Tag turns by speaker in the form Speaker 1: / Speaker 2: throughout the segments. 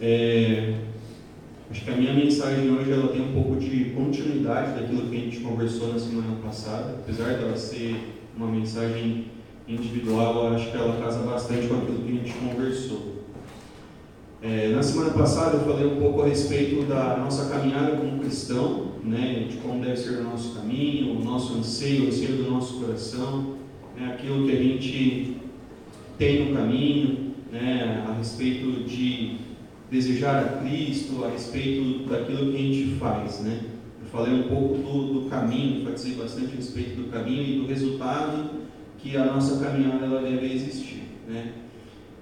Speaker 1: É, acho que a minha mensagem hoje ela tem um pouco de continuidade daquilo que a gente conversou na semana passada, apesar dela ser uma mensagem individual, acho que ela casa bastante com aquilo que a gente conversou. É, na semana passada eu falei um pouco a respeito da nossa caminhada como cristão, né, de como deve ser o nosso caminho, o nosso anseio, o anseio do nosso coração, né, aquilo que a gente tem no caminho, né, a respeito de desejar a Cristo, a respeito daquilo que a gente faz. Né. Eu falei um pouco do, do caminho, enfatizei bastante a respeito do caminho e do resultado que a nossa caminhada ela deve existir. Né.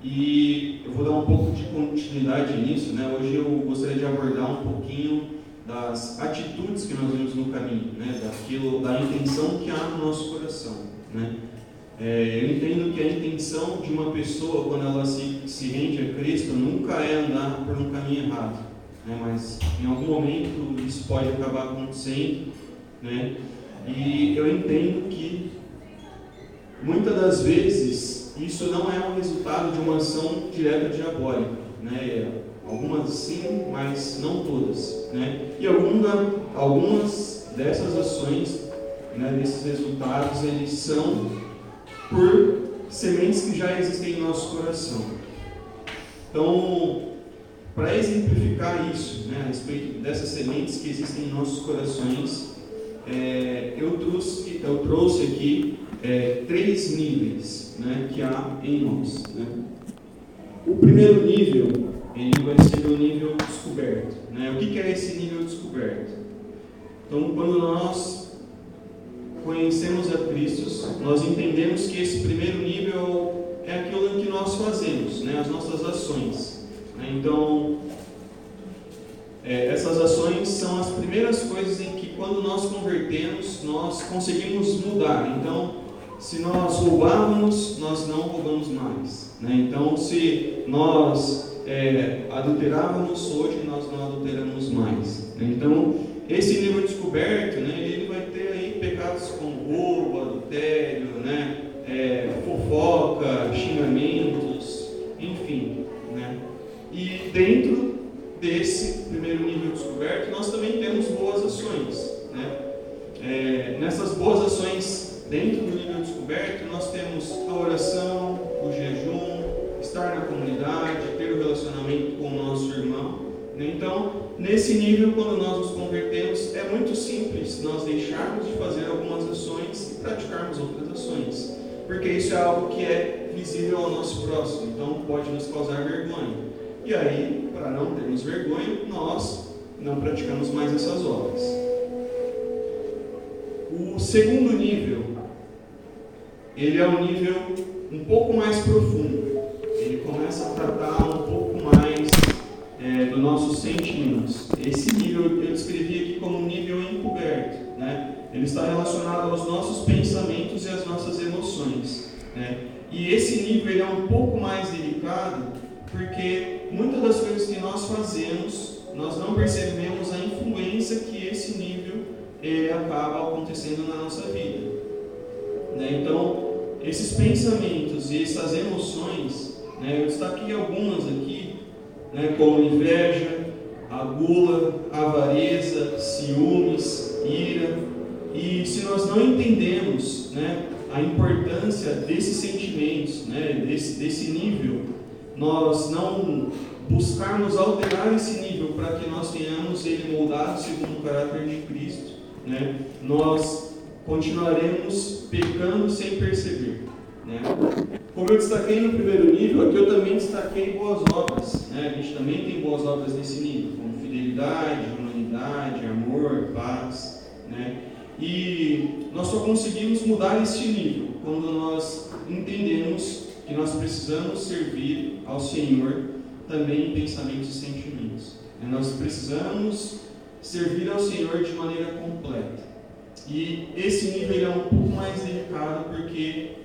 Speaker 1: E eu vou dar um pouco de continuidade nisso. Né? Hoje eu gostaria de abordar um pouquinho das atitudes que nós vemos no caminho, né? daquilo, da intenção que há no nosso coração. Né? É, eu entendo que a intenção de uma pessoa, quando ela se, se rende a Cristo, nunca é andar por um caminho errado. Né? Mas em algum momento isso pode acabar acontecendo. Né? E eu entendo que muitas das vezes isso não é um resultado de uma ação direta diabólica. Né? Algumas sim, mas não todas. Né? E alguma, algumas dessas ações, né, desses resultados, eles são por sementes que já existem em nosso coração. Então, para exemplificar isso, né, a respeito dessas sementes que existem em nossos corações, é, eu, trouxe, eu trouxe aqui é, três níveis né, que há em nós. Né? O primeiro nível, ele vai ser o nível descoberto. Né? O que, que é esse nível descoberto? Então, quando nós conhecemos a Cristo, nós entendemos que esse primeiro nível é aquilo que nós fazemos, né? as nossas ações. Né? Então, é, essas ações são as primeiras coisas em que, quando nós convertemos, nós conseguimos mudar. Então, se nós roubávamos, nós não roubamos mais. Né? Então, se nós é, adulterávamos, hoje nós não adulteramos mais. Né? Então, esse nível descoberto, né, ele vai ter pecados como roubo, adultério, né, é, fofoca, xingamentos, enfim. Né? E dentro desse primeiro nível descoberto, nós também temos boas ações. Né? É, nessas boas ações Dentro do nível descoberto, nós temos a oração, o jejum, estar na comunidade, ter o um relacionamento com o nosso irmão. Então, nesse nível, quando nós nos convertemos, é muito simples nós deixarmos de fazer algumas ações e praticarmos outras ações, porque isso é algo que é visível ao nosso próximo, então pode nos causar vergonha. E aí, para não termos vergonha, nós não praticamos mais essas obras. O segundo nível ele é um nível um pouco mais profundo. Ele começa a tratar um pouco nossos sentimentos. Esse nível eu descrevi aqui como um nível encoberto. Né? Ele está relacionado aos nossos pensamentos e às nossas emoções. Né? E esse nível é um pouco mais delicado porque muitas das coisas que nós fazemos, nós não percebemos a influência que esse nível é, acaba acontecendo na nossa vida. Né? Então, esses pensamentos e essas emoções, né, eu destaquei algumas aqui, né, como inveja, a gula, a avareza, ciúmes, ira. E se nós não entendemos né, a importância desses sentimentos, né, desse, desse nível, nós não buscarmos alterar esse nível para que nós tenhamos ele moldado segundo o caráter de Cristo, né, nós continuaremos pecando sem perceber. Né? Como eu destaquei no primeiro nível, aqui eu também destaquei boas obras. Né? A gente também tem boas obras nesse nível, como fidelidade, humanidade, amor, paz. Né? E nós só conseguimos mudar este nível quando nós entendemos que nós precisamos servir ao Senhor também em pensamentos e sentimentos. Nós precisamos servir ao Senhor de maneira completa. E esse nível é um pouco mais delicado porque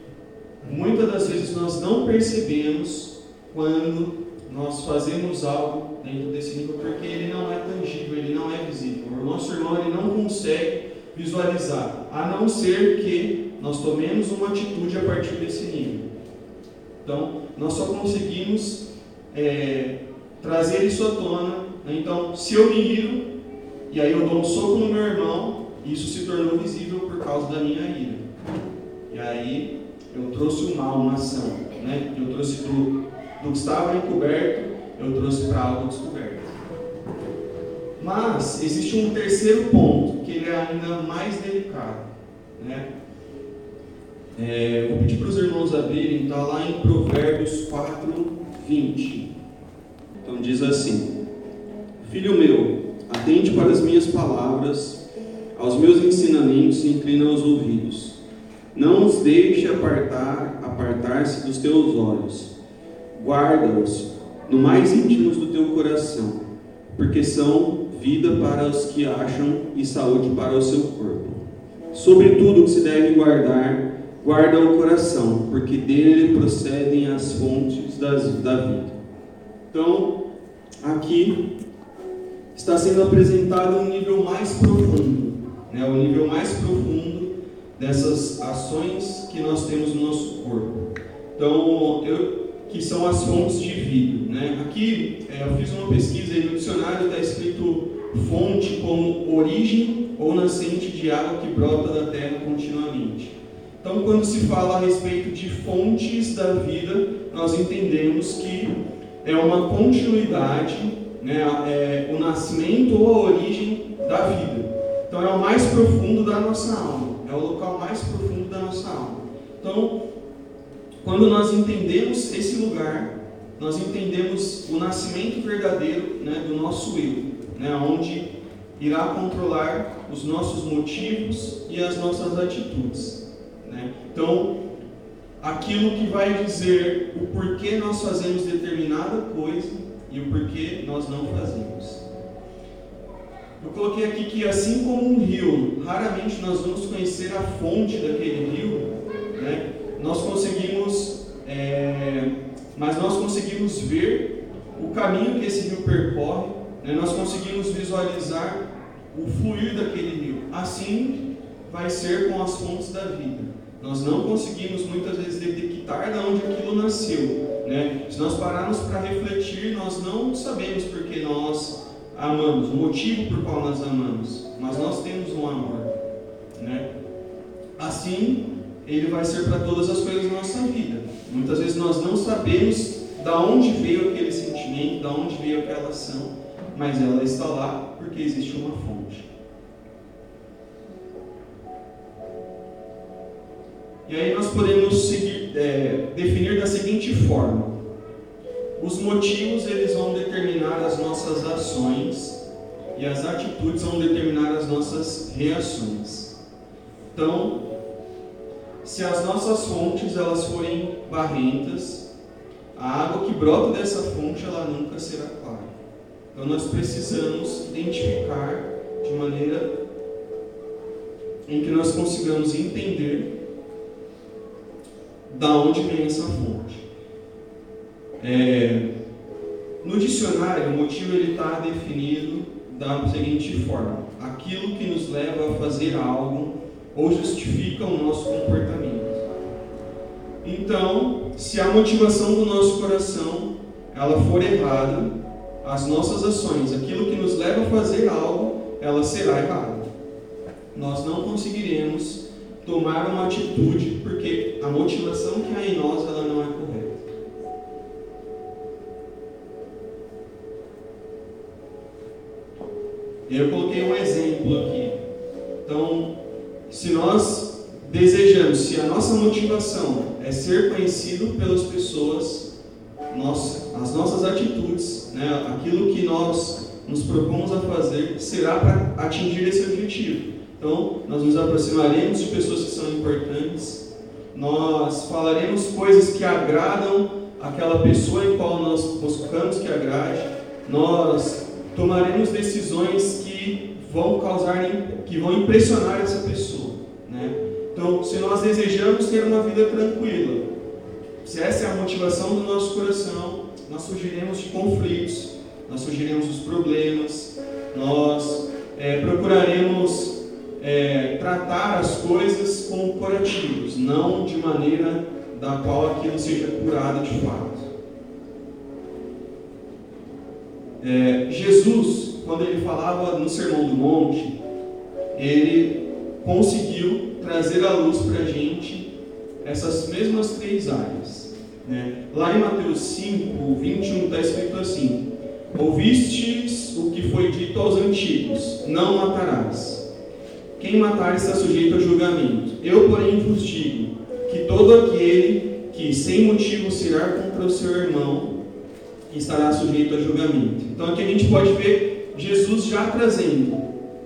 Speaker 1: muitas das vezes nós não percebemos quando nós fazemos algo dentro desse nível porque ele não é tangível, ele não é visível. O nosso irmão ele não consegue visualizar, a não ser que nós tomemos uma atitude a partir desse nível. Então, nós só conseguimos é, trazer isso à tona. Né? Então, se eu me iro, e aí eu dou um soco no meu irmão, isso se tornou visível por causa da minha ira. E aí eu trouxe o mal na ação. Né? Eu trouxe do, do que estava encoberto, eu trouxe para algo descoberto. Mas existe um terceiro ponto, que ele é ainda mais delicado. Né? É, vou pedir para os irmãos abrirem, está lá em Provérbios 4, 20. Então diz assim: Filho meu, atente para as minhas palavras, aos meus ensinamentos inclina os ouvidos. Não os deixe apartar, apartar-se dos teus olhos. Guarda-os no mais íntimo do teu coração, porque são vida para os que acham e saúde para o seu corpo. Sobre tudo que se deve guardar, guarda o coração, porque dele procedem as fontes das, da vida. Então, aqui está sendo apresentado um nível mais profundo, né? o nível mais profundo dessas ações que nós temos no nosso corpo. Então, eu, que são as fontes de vida. Né? Aqui é, eu fiz uma pesquisa e no dicionário está escrito fonte como origem ou nascente de água que brota da terra continuamente. Então, quando se fala a respeito de fontes da vida, nós entendemos que é uma continuidade, né, é o nascimento ou a origem da vida. Então, é o mais profundo da nossa alma, é o local mais profundo da nossa alma. Então, quando nós entendemos esse lugar, nós entendemos o nascimento verdadeiro né, do nosso eu, né, onde irá controlar os nossos motivos e as nossas atitudes. Né? Então, aquilo que vai dizer o porquê nós fazemos determinada coisa e o porquê nós não fazemos. Eu coloquei aqui que, assim como um rio, raramente nós vamos conhecer a fonte daquele rio, né? nós conseguimos, é, mas nós conseguimos ver o caminho que esse rio percorre, né? nós conseguimos visualizar o fluir daquele rio. Assim vai ser com as fontes da vida. Nós não conseguimos muitas vezes detectar de onde aquilo nasceu. Né? Se nós pararmos para refletir, nós não sabemos porque nós amamos, o motivo por qual nós amamos, mas nós temos um amor. Né? Assim, ele vai ser para todas as coisas da nossa vida. Muitas vezes nós não sabemos da onde veio aquele sentimento, da onde veio aquela ação, mas ela está lá porque existe uma fonte. E aí nós podemos seguir, é, definir da seguinte forma: os motivos eles vão determinar as nossas ações e as atitudes vão determinar as nossas reações. Então, se as nossas fontes elas forem barrentas, a água que brota dessa fonte ela nunca será clara. Então nós precisamos identificar de maneira em que nós consigamos entender da onde vem essa fonte. É, no dicionário, o motivo está definido da seguinte forma: aquilo que nos leva a fazer algo ou justifica o nosso comportamento. Então, se a motivação do nosso coração ela for errada, as nossas ações, aquilo que nos leva a fazer algo, ela será errada. Nós não conseguiremos tomar uma atitude, porque a motivação que há em nós ela não é eu coloquei um exemplo aqui. Então, se nós desejamos, se a nossa motivação é ser conhecido pelas pessoas, nós, as nossas atitudes, né, aquilo que nós nos propomos a fazer, será para atingir esse objetivo. Então, nós nos aproximaremos de pessoas que são importantes, nós falaremos coisas que agradam aquela pessoa em qual nós buscamos que agrade, nós tomaremos decisões que vão causar, que vão impressionar essa pessoa. Né? Então, se nós desejamos ter uma vida tranquila, se essa é a motivação do nosso coração, nós fugiremos de conflitos, nós fugiremos dos problemas, nós é, procuraremos é, tratar as coisas como curativos, não de maneira da qual aquilo seja curado de fato. É, Jesus, quando ele falava no Sermão do Monte, ele conseguiu trazer à luz para a gente essas mesmas três áreas. Né? Lá em Mateus 5, 21 está escrito assim: Ouvistes o que foi dito aos antigos: Não matarás. Quem matar está sujeito a julgamento. Eu, porém, vos digo que todo aquele que sem motivo se irá contra o seu irmão estará sujeito a julgamento. Então aqui a gente pode ver Jesus já trazendo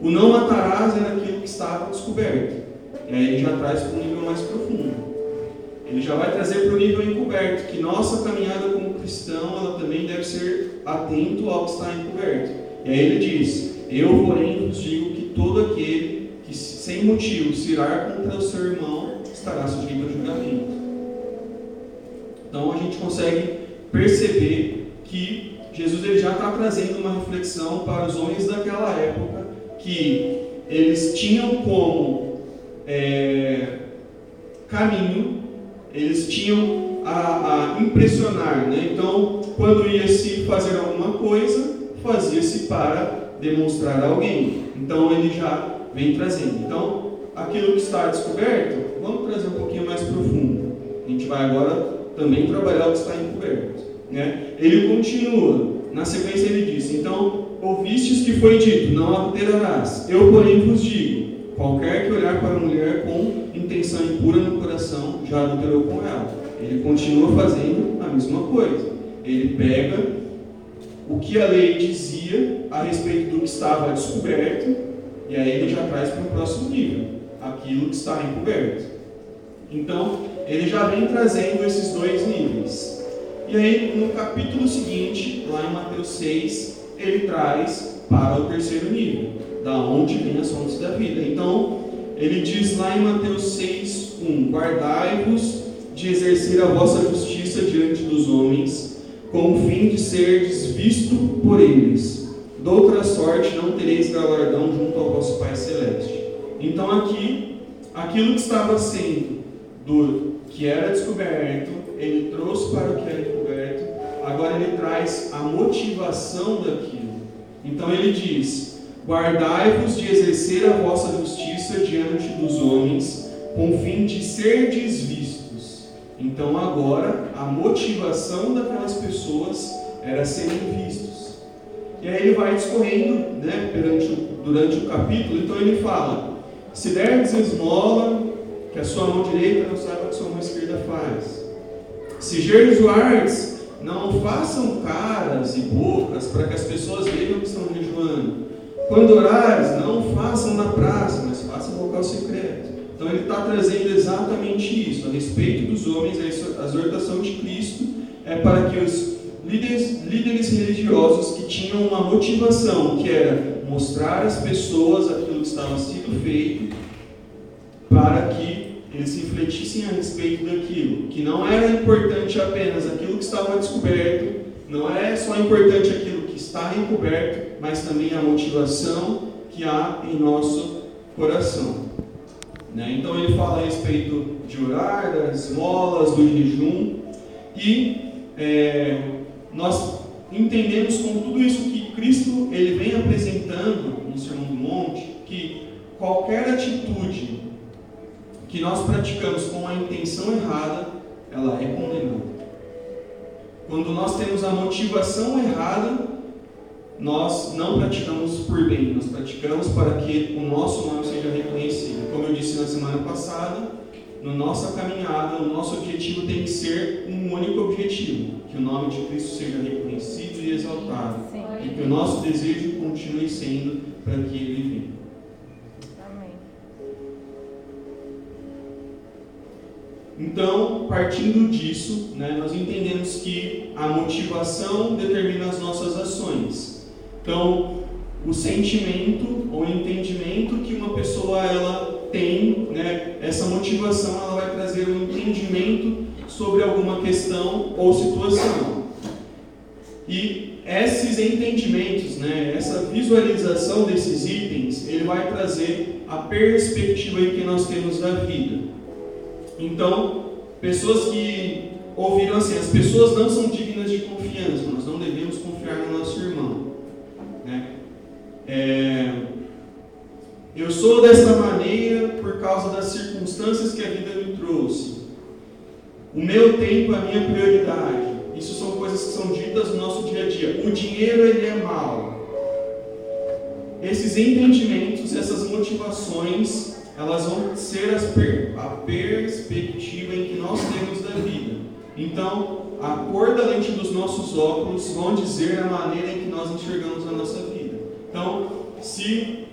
Speaker 1: o não matarás era aquilo que estava descoberto. E aí ele já traz para um nível mais profundo. Ele já vai trazer para o nível encoberto, que nossa caminhada como cristão, ela também deve ser atento ao que está encoberto. E aí ele diz: Eu, porém, vos digo que todo aquele que sem motivo se irá contra o seu irmão estará sujeito a julgamento. Então a gente consegue perceber que Jesus ele já está trazendo uma reflexão para os homens daquela época que eles tinham como é, caminho, eles tinham a, a impressionar, né? Então, quando ia se fazer alguma coisa, fazia-se para demonstrar a alguém. Então, ele já vem trazendo. Então, aquilo que está descoberto, vamos trazer um pouquinho mais profundo. A gente vai agora também trabalhar o que está encoberto. Né? Ele continua, na sequência ele diz: Então, ouvistes que foi dito, não adulterarás. Eu, porém, vos digo: qualquer que olhar para a mulher com intenção impura no coração, já adulterou com ela. Ele continua fazendo a mesma coisa. Ele pega o que a lei dizia a respeito do que estava descoberto, e aí ele já traz para o próximo nível, aquilo que está encoberto. Então, ele já vem trazendo esses dois níveis. E aí, no capítulo seguinte, lá em Mateus 6, ele traz para o terceiro nível, da onde vem as fontes da vida. Então, ele diz lá em Mateus 6, 1: Guardai-vos de exercer a vossa justiça diante dos homens, com o fim de serdes visto por eles. Doutra sorte não tereis galardão junto ao vosso Pai Celeste. Então, aqui, aquilo que estava sendo do que era descoberto, ele trouxe para o que era agora ele traz a motivação daquilo. Então ele diz: Guardai-vos de exercer a vossa justiça diante dos homens, com fim de serdes vistos. Então agora a motivação daquelas pessoas era serem vistos. E aí ele vai discorrendo né, durante, o, durante o capítulo, então ele fala: Se derdes esmola, que a sua mão direita não saiba o que a sua mão esquerda faz. Se jejuardes, não façam caras e bocas para que as pessoas vejam que estão jejuando. Quando orares, não façam na praça, mas façam no local secreto. Então ele está trazendo exatamente isso, a respeito dos homens, a exortação de Cristo é para que os líderes, líderes religiosos que tinham uma motivação, que era mostrar às pessoas aquilo que estava sendo feito, para que eles refletissem a respeito daquilo, que não era importante apenas aquilo que estava descoberto, não é só importante aquilo que está encoberto, mas também a motivação que há em nosso coração. Né? Então ele fala a respeito de orar, das esmolas, do jejum, e é, nós entendemos com tudo isso que Cristo ele vem apresentando no Sermão do Monte, que qualquer atitude que nós praticamos com a intenção errada, ela é condenada. Quando nós temos a motivação errada, nós não praticamos por bem, nós praticamos para que o nosso nome seja reconhecido. Como eu disse na semana passada, na nossa caminhada, o nosso objetivo tem que ser um único objetivo: que o nome de Cristo seja reconhecido e exaltado. Sim. E que o nosso desejo continue sendo para que Ele Então, partindo disso, né, nós entendemos que a motivação determina as nossas ações. Então, o sentimento ou entendimento que uma pessoa ela tem, né, essa motivação ela vai trazer um entendimento sobre alguma questão ou situação. E esses entendimentos, né, essa visualização desses itens, ele vai trazer a perspectiva que nós temos da vida. Então, pessoas que ouviram assim, as pessoas não são dignas de confiança, nós não devemos confiar no nosso irmão. Né? É, eu sou dessa maneira por causa das circunstâncias que a vida me trouxe. O meu tempo é a minha prioridade. Isso são coisas que são ditas no nosso dia a dia. O dinheiro ele é mau. Esses entendimentos, essas motivações elas vão ser per, a perspectiva em que nós temos da vida. Então, a cor da lente dos nossos óculos vão dizer a maneira em que nós enxergamos a nossa vida. Então, se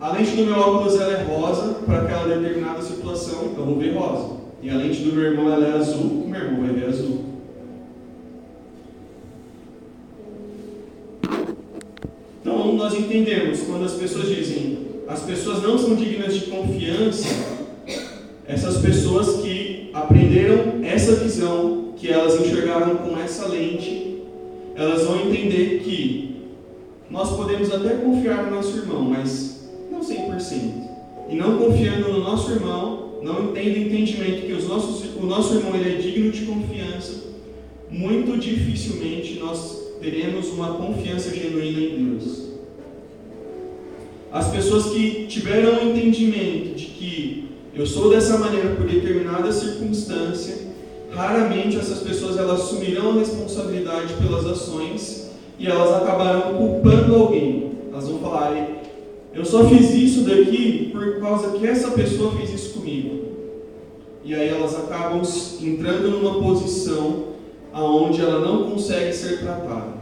Speaker 1: a lente do meu óculos ela é rosa para aquela determinada situação, eu vou ver rosa. E a lente do meu irmão ela é azul, o meu irmão vai ver azul. Então, nós entendemos quando as pessoas dizem as pessoas não são dignas de confiança, essas pessoas que aprenderam essa visão, que elas enxergaram com essa lente, elas vão entender que nós podemos até confiar no nosso irmão, mas não 100%. E não confiando no nosso irmão, não tendo entendimento que os nossos, o nosso irmão ele é digno de confiança, muito dificilmente nós teremos uma confiança genuína em Deus. As pessoas que tiveram o entendimento de que eu sou dessa maneira por determinada circunstância, raramente essas pessoas elas assumirão a responsabilidade pelas ações e elas acabarão culpando alguém. Elas vão falar, eu só fiz isso daqui por causa que essa pessoa fez isso comigo. E aí elas acabam entrando numa posição aonde ela não consegue ser tratada.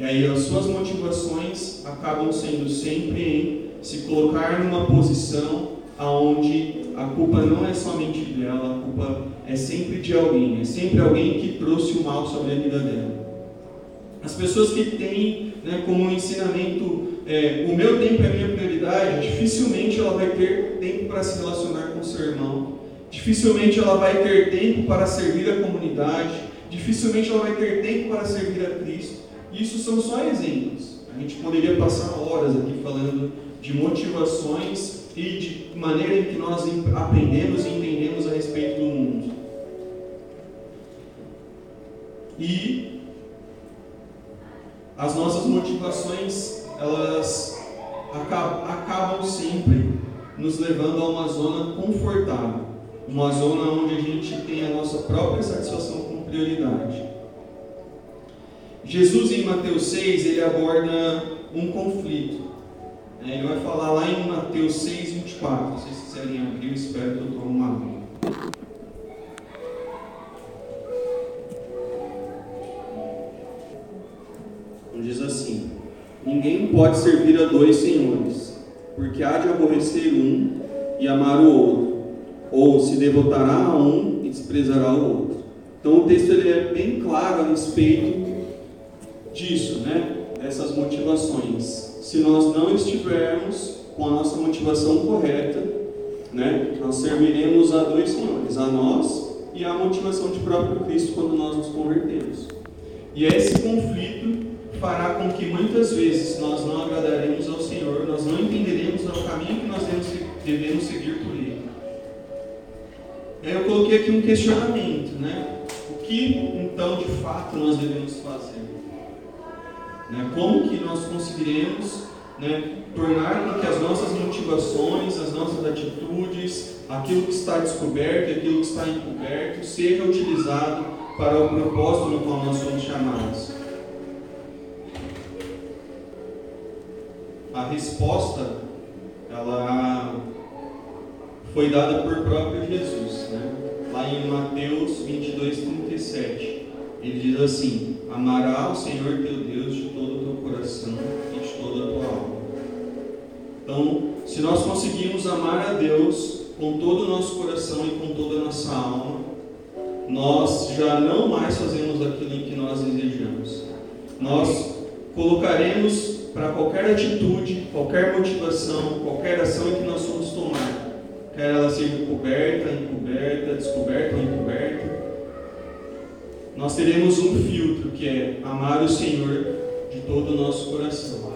Speaker 1: E aí as suas motivações acabam sendo sempre em se colocar numa posição aonde a culpa não é somente dela, a culpa é sempre de alguém, é sempre alguém que trouxe o mal sobre a vida dela. As pessoas que têm né, como ensinamento é, o meu tempo é minha prioridade, dificilmente ela vai ter tempo para se relacionar com seu irmão, dificilmente ela vai ter tempo para servir a comunidade, dificilmente ela vai ter tempo para servir a Cristo. Isso são só exemplos. A gente poderia passar horas aqui falando de motivações e de maneira em que nós aprendemos e entendemos a respeito do mundo. E as nossas motivações, elas acabam sempre nos levando a uma zona confortável, uma zona onde a gente tem a nossa própria satisfação com prioridade. Jesus em Mateus 6, ele aborda um conflito. É, ele vai falar lá em Mateus 6, 24. Se vocês quiserem abrir, eu espero que eu tome uma água. Diz assim: Ninguém pode servir a dois senhores, porque há de aborrecer um e amar o outro, ou se devotará a um e desprezará o outro. Então o texto ele é bem claro a respeito disso, né? Dessas motivações. Se nós não estivermos com a nossa motivação correta, né? Nós serviremos a dois senhores, a nós e a motivação de próprio Cristo quando nós nos convertemos. E esse conflito fará com que muitas vezes nós não agradaremos ao Senhor, nós não entenderemos o caminho que nós devemos seguir por Ele. Eu coloquei aqui um questionamento, né? O que então de fato nós devemos fazer? Né? Como que nós conseguiremos né, tornar que as nossas motivações, as nossas atitudes, aquilo que está descoberto, aquilo que está encoberto, seja utilizado para o propósito no qual nós somos chamados. A resposta, ela foi dada por próprio Jesus, né? lá em Mateus 22, 37. Ele diz assim: Amará o Senhor teu Deus de todo o teu coração e de toda a tua alma. Então, se nós conseguirmos amar a Deus com todo o nosso coração e com toda a nossa alma, nós já não mais fazemos aquilo em que nós desejamos. Nós colocaremos para qualquer atitude, qualquer motivação, qualquer ação em que nós somos tomar, quer ela seja coberta, encoberta, descoberta ou encoberta, nós teremos um filtro que é amar o Senhor de todo o nosso coração.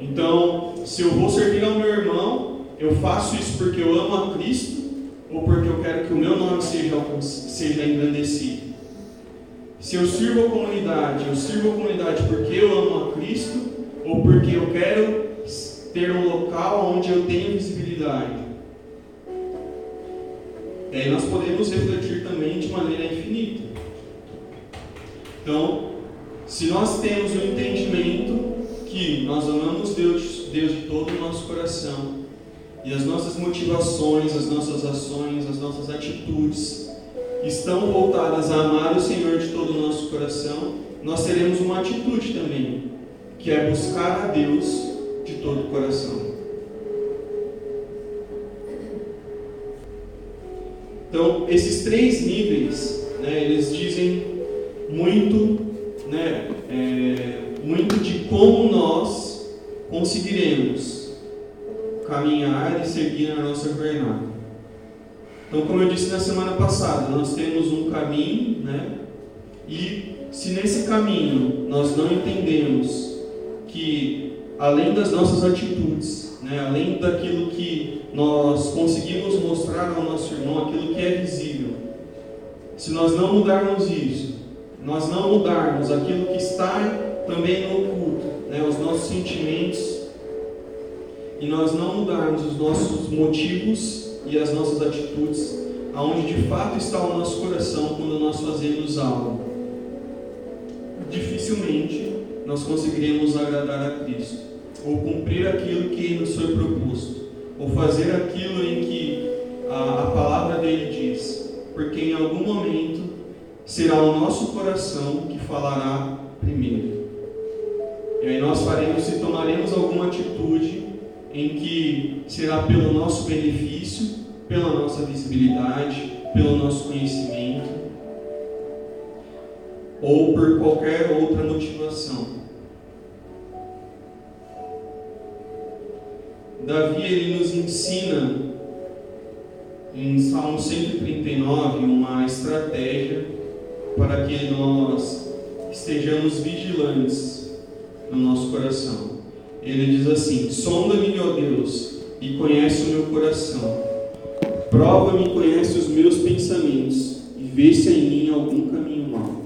Speaker 1: Então, se eu vou servir ao meu irmão, eu faço isso porque eu amo a Cristo ou porque eu quero que o meu nome seja, seja engrandecido. Se eu sirvo a comunidade, eu sirvo a comunidade porque eu amo a Cristo ou porque eu quero ter um local onde eu tenho visibilidade. E aí nós podemos refletir também de maneira infinita. Então, se nós temos o entendimento que nós amamos Deus, Deus de todo o nosso coração, e as nossas motivações, as nossas ações, as nossas atitudes estão voltadas a amar o Senhor de todo o nosso coração, nós teremos uma atitude também, que é buscar a Deus de todo o coração. Então, esses três níveis, né, eles dizem muito, né, é, muito de como nós conseguiremos caminhar e seguir na nossa jornada. Então, como eu disse na semana passada, nós temos um caminho, né, e se nesse caminho nós não entendemos que, além das nossas atitudes, né, além daquilo que nós conseguimos mostrar ao nosso irmão, aquilo que é visível, se nós não mudarmos isso, nós não mudarmos aquilo que está também no oculto, né, os nossos sentimentos, e nós não mudarmos os nossos motivos e as nossas atitudes, aonde de fato está o nosso coração quando nós fazemos algo. Dificilmente nós conseguiremos agradar a Cristo, ou cumprir aquilo que nos foi proposto, ou fazer aquilo em que a, a palavra dele diz, porque em algum momento será o nosso coração que falará primeiro. E aí nós faremos e tomaremos alguma atitude em que será pelo nosso benefício, pela nossa visibilidade, pelo nosso conhecimento, ou por qualquer outra motivação. Davi ele nos ensina em Salmo 139 uma estratégia para que nós estejamos vigilantes no nosso coração. Ele diz assim: Sonda-me, ó Deus, e conhece o meu coração. Prova-me e conhece os meus pensamentos, e vê se há em mim algum caminho mau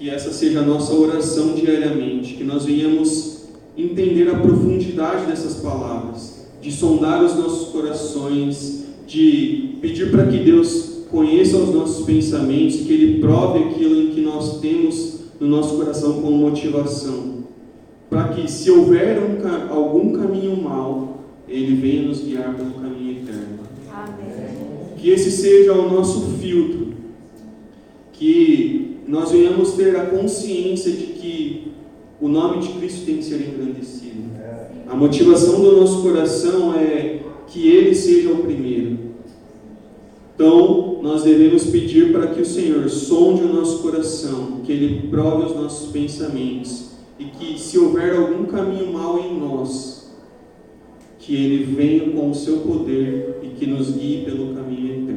Speaker 1: que essa seja a nossa oração diariamente, que nós venhamos entender a profundidade dessas palavras, de sondar os nossos corações, de pedir para que Deus conheça os nossos pensamentos, que Ele prove aquilo em que nós temos no nosso coração como motivação, para que se houver um, algum caminho mal, Ele venha nos guiar pelo caminho eterno. Amém. Que esse seja o nosso filtro, que nós venhamos ter a consciência de que o nome de Cristo tem que ser engrandecido. A motivação do nosso coração é que Ele seja o primeiro. Então, nós devemos pedir para que o Senhor sonde o nosso coração, que Ele prove os nossos pensamentos e que, se houver algum caminho mau em nós, que Ele venha com o seu poder e que nos guie pelo caminho eterno.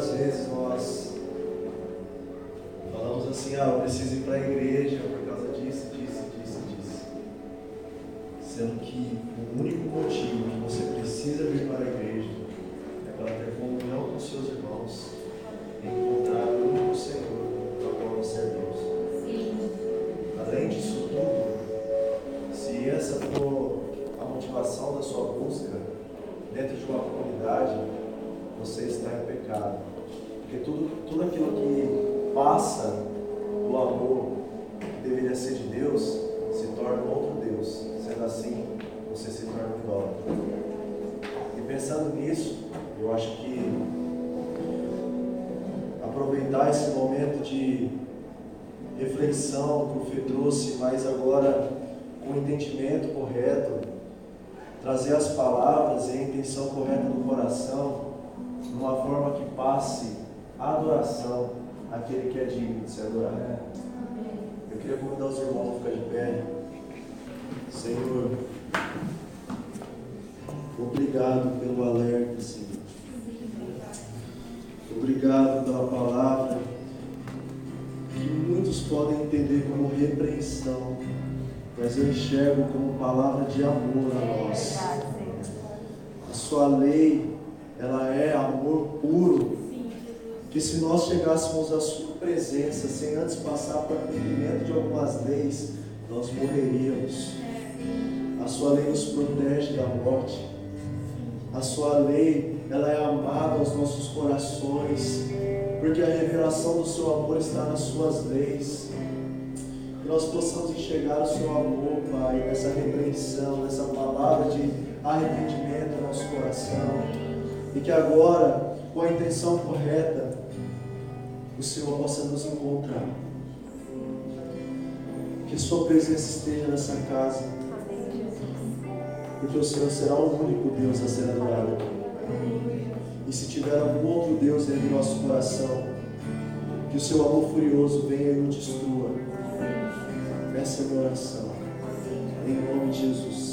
Speaker 2: Quantas vezes nós falamos assim, ah, eu preciso ir para a igreja por causa disso, disso, disso, disso. Sendo que o único motivo reflexão que o Fê trouxe, mas agora com o entendimento correto, trazer as palavras e a intenção correta do coração, de uma forma que passe a adoração aquele que é digno de ser adorado. Eu queria convidar os irmãos a ficar de pé. Senhor, obrigado pelo alerta, Senhor. Podem entender como repreensão, mas eu enxergo como palavra de amor a nós. A sua lei, ela é amor puro. Que se nós chegássemos à sua presença sem antes passar por cumprimento de algumas leis, nós morreríamos. A sua lei nos protege da morte. A sua lei, ela é amada aos nossos corações, porque a revelação do seu amor está nas suas leis. Que nós possamos enxergar o seu amor, Pai, nessa repreensão, nessa palavra de arrependimento no nosso coração. E que agora, com a intenção correta, o Senhor possa nos encontrar. Que Sua presença esteja nessa casa. Porque o Senhor será o único Deus a ser adorado. E se tiver algum outro Deus dentro do nosso coração, que o seu amor furioso venha e o destrua. Essa é a minha oração. Em nome de Jesus.